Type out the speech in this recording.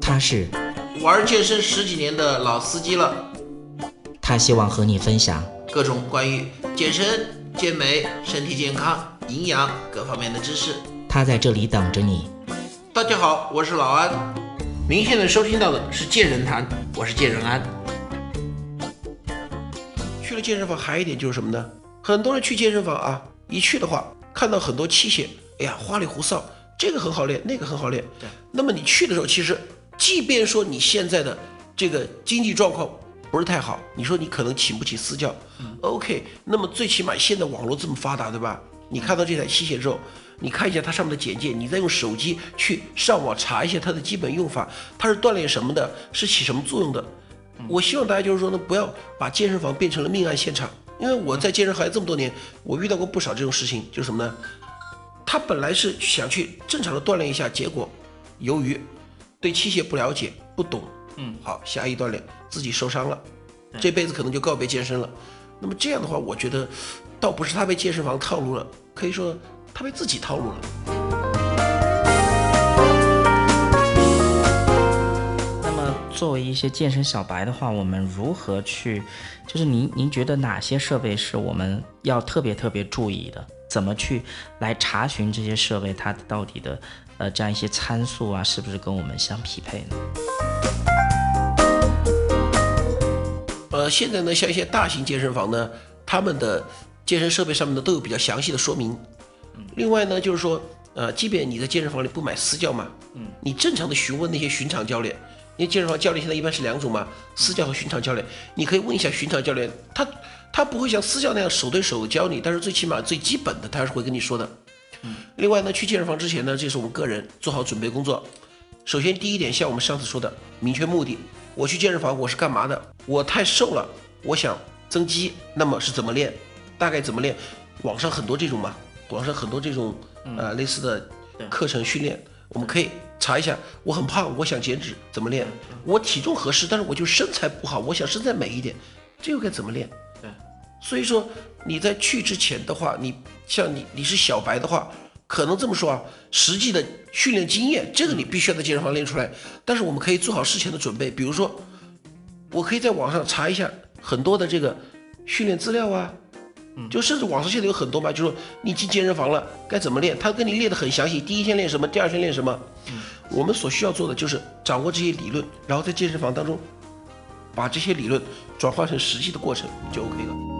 他是玩健身十几年的老司机了，他希望和你分享各种关于健身、健美、身体健康、营养各方面的知识。他在这里等着你。大家好，我是老安。您现在收听到的是健人谈，我是健人安。去了健身房还有一点就是什么呢？很多人去健身房啊，一去的话看到很多器械，哎呀花里胡哨，这个很好练，那个很好练。对。那么你去的时候，其实即便说你现在的这个经济状况不是太好，你说你可能请不起私教。嗯。OK，那么最起码现在网络这么发达，对吧？你看到这台器械之后，你看一下它上面的简介，你再用手机去上网查一下它的基本用法，它是锻炼什么的，是起什么作用的。我希望大家就是说呢，不要把健身房变成了命案现场。因为我在健身行业这么多年，我遇到过不少这种事情，就是什么呢？他本来是想去正常的锻炼一下，结果由于对器械不了解、不懂，嗯，好下一锻炼自己受伤了，这辈子可能就告别健身了。那么这样的话，我觉得倒不是他被健身房套路了，可以说他被自己套路了。那么作为一些健身小白的话，我们如何去？就是您您觉得哪些设备是我们要特别特别注意的？怎么去来查询这些设备它到底的呃这样一些参数啊，是不是跟我们相匹配呢？呃，现在呢，像一些大型健身房呢，他们的健身设备上面呢都有比较详细的说明。另外呢，就是说，呃，即便你在健身房里不买私教嘛，嗯，你正常的询问那些巡场教练，因为健身房教练现在一般是两种嘛，私教和巡场教练，你可以问一下巡场教练，他他不会像私教那样手对手教你，但是最起码最基本的他还是会跟你说的。嗯，另外呢，去健身房之前呢，这是我们个人做好准备工作。首先第一点，像我们上次说的，明确目的。我去健身房我是干嘛的？我太瘦了，我想增肌，那么是怎么练？大概怎么练？网上很多这种嘛，网上很多这种呃类似的课程训练，我们可以查一下。我很胖，我想减脂，怎么练？我体重合适，但是我就身材不好，我想身材美一点，这又该怎么练？对，所以说你在去之前的话，你像你你是小白的话，可能这么说啊，实际的训练经验，这个你必须要在健身房练出来。但是我们可以做好事前的准备，比如说，我可以在网上查一下很多的这个训练资料啊，就甚至网上现在有很多嘛，就说你进健身房了该怎么练，他跟你列的很详细，第一天练什么，第二天练什么。我们所需要做的就是掌握这些理论，然后在健身房当中把这些理论转化成实际的过程就 OK 了。